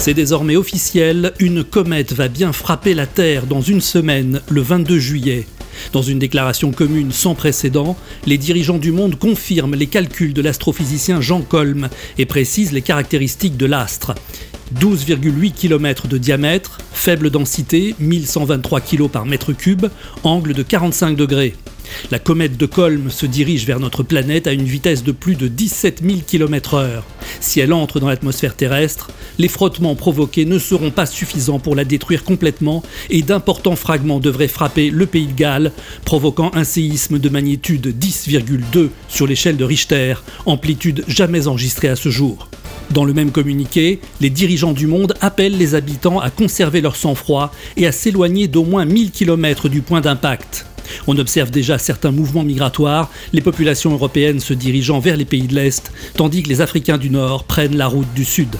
C'est désormais officiel, une comète va bien frapper la Terre dans une semaine, le 22 juillet. Dans une déclaration commune sans précédent, les dirigeants du monde confirment les calculs de l'astrophysicien Jean Colm et précisent les caractéristiques de l'astre. 12,8 km de diamètre, faible densité, 1123 kg par mètre cube, angle de 45 degrés. La comète de Colm se dirige vers notre planète à une vitesse de plus de 17 000 km/h. Si elle entre dans l'atmosphère terrestre, les frottements provoqués ne seront pas suffisants pour la détruire complètement et d'importants fragments devraient frapper le pays de Galles, provoquant un séisme de magnitude 10,2 sur l'échelle de Richter, amplitude jamais enregistrée à ce jour. Dans le même communiqué, les dirigeants du monde appellent les habitants à conserver leur sang-froid et à s'éloigner d'au moins 1000 km du point d'impact. On observe déjà certains mouvements migratoires, les populations européennes se dirigeant vers les pays de l'Est, tandis que les Africains du Nord prennent la route du Sud.